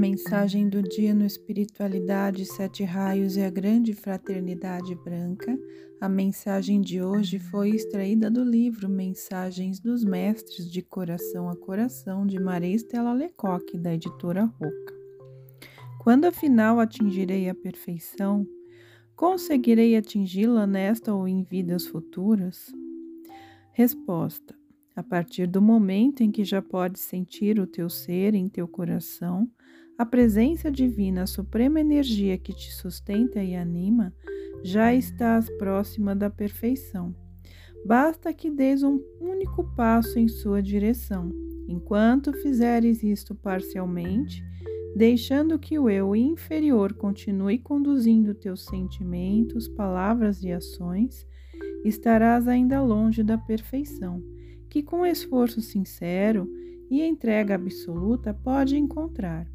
Mensagem do dia no Espiritualidade, Sete Raios e a Grande Fraternidade Branca. A mensagem de hoje foi extraída do livro Mensagens dos Mestres de Coração a Coração, de Maria Estela Lecoque, da editora Roca. Quando afinal atingirei a perfeição, conseguirei atingi-la nesta ou em vidas futuras? Resposta: a partir do momento em que já podes sentir o teu ser em teu coração, a presença divina, a suprema energia que te sustenta e anima, já estás próxima da perfeição. Basta que des um único passo em sua direção. Enquanto fizeres isto parcialmente, deixando que o eu inferior continue conduzindo teus sentimentos, palavras e ações, estarás ainda longe da perfeição, que com esforço sincero e entrega absoluta pode encontrar.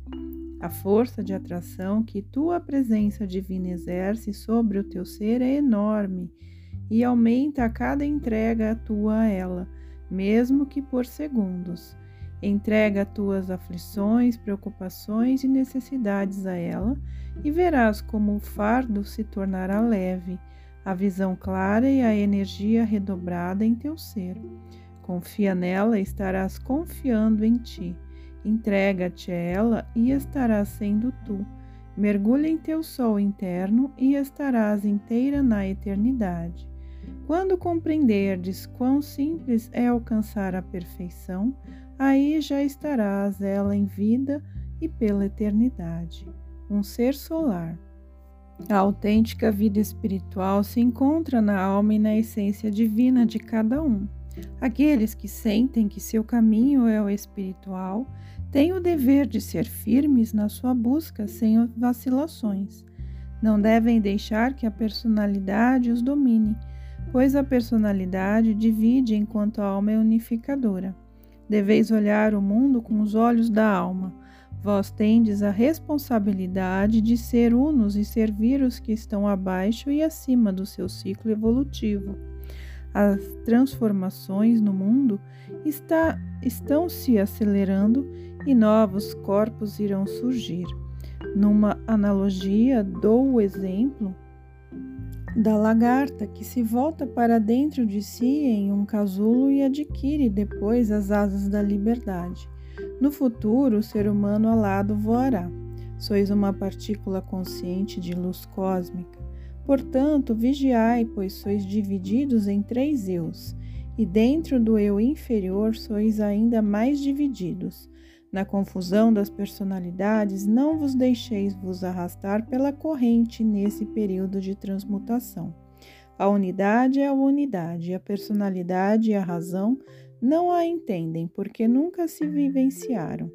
A força de atração que tua presença divina exerce sobre o teu ser é enorme e aumenta a cada entrega tua a ela, mesmo que por segundos. Entrega tuas aflições, preocupações e necessidades a ela e verás como o fardo se tornará leve, a visão clara e a energia redobrada em teu ser. Confia nela e estarás confiando em ti. Entrega-te a ela e estarás sendo tu. Mergulha em teu sol interno e estarás inteira na eternidade. Quando compreenderdes quão simples é alcançar a perfeição, aí já estarás ela em vida e pela eternidade. Um ser solar. A autêntica vida espiritual se encontra na alma e na essência divina de cada um. Aqueles que sentem que seu caminho é o espiritual têm o dever de ser firmes na sua busca sem vacilações. Não devem deixar que a personalidade os domine, pois a personalidade divide enquanto a alma é unificadora. Deveis olhar o mundo com os olhos da alma. Vós tendes a responsabilidade de ser unos e servir os que estão abaixo e acima do seu ciclo evolutivo as transformações no mundo está, estão se acelerando e novos corpos irão surgir. Numa analogia, dou o exemplo da lagarta que se volta para dentro de si em um casulo e adquire depois as asas da liberdade. No futuro, o ser humano alado voará. Sois uma partícula consciente de luz cósmica Portanto, vigiai, pois sois divididos em três eus, e dentro do eu inferior sois ainda mais divididos. Na confusão das personalidades, não vos deixeis vos arrastar pela corrente nesse período de transmutação. A unidade é a unidade, a personalidade e a razão não a entendem, porque nunca se vivenciaram.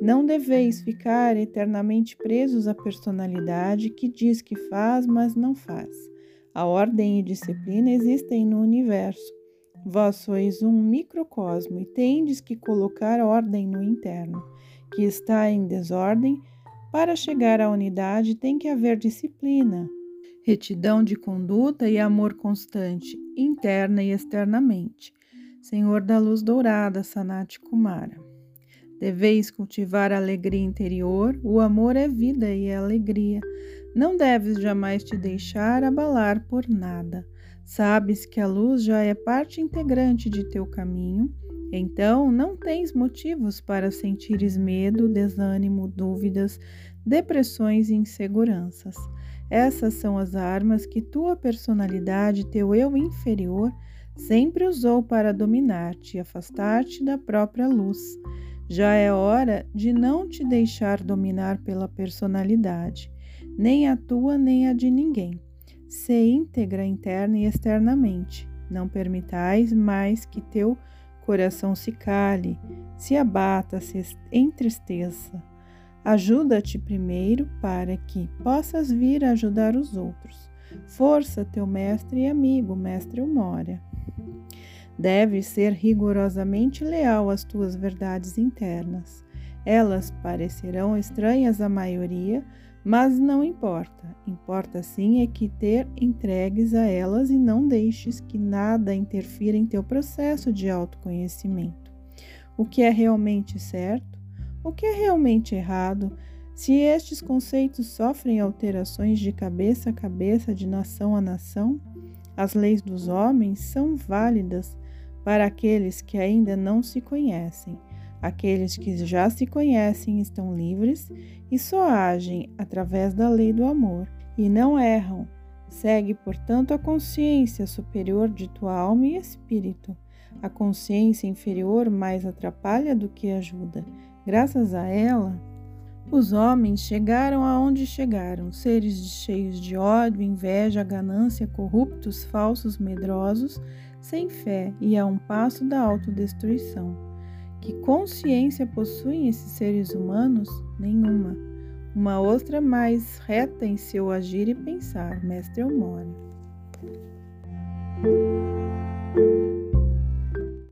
Não deveis ficar eternamente presos à personalidade que diz que faz, mas não faz. A ordem e disciplina existem no universo. Vós sois um microcosmo e tendes que colocar ordem no interno, que está em desordem. Para chegar à unidade tem que haver disciplina, retidão de conduta e amor constante, interna e externamente. Senhor da luz dourada, Sanat Kumara. Deveis cultivar a alegria interior, o amor é vida e é alegria. Não deves jamais te deixar abalar por nada. Sabes que a luz já é parte integrante de teu caminho, então não tens motivos para sentires medo, desânimo, dúvidas, depressões e inseguranças. Essas são as armas que tua personalidade, teu eu inferior, sempre usou para dominar-te e afastar-te da própria luz. Já é hora de não te deixar dominar pela personalidade, nem a tua nem a de ninguém. Se íntegra interna e externamente. Não permitais mais que teu coração se cale, se abata, se entristeça. Ajuda-te primeiro para que possas vir a ajudar os outros. Força teu mestre e amigo, mestre Umória. Deves ser rigorosamente leal às tuas verdades internas. Elas parecerão estranhas à maioria, mas não importa. Importa sim é que ter entregues a elas e não deixes que nada interfira em teu processo de autoconhecimento. O que é realmente certo, o que é realmente errado, Se estes conceitos sofrem alterações de cabeça a cabeça, de nação a nação, as leis dos homens são válidas para aqueles que ainda não se conhecem. Aqueles que já se conhecem estão livres e só agem através da lei do amor e não erram. Segue, portanto, a consciência superior de tua alma e espírito. A consciência inferior mais atrapalha do que ajuda. Graças a ela, os homens chegaram aonde chegaram, seres cheios de ódio, inveja, ganância, corruptos, falsos, medrosos, sem fé e a um passo da autodestruição. Que consciência possuem esses seres humanos? Nenhuma. Uma outra mais reta em seu agir e pensar, mestre Eumório.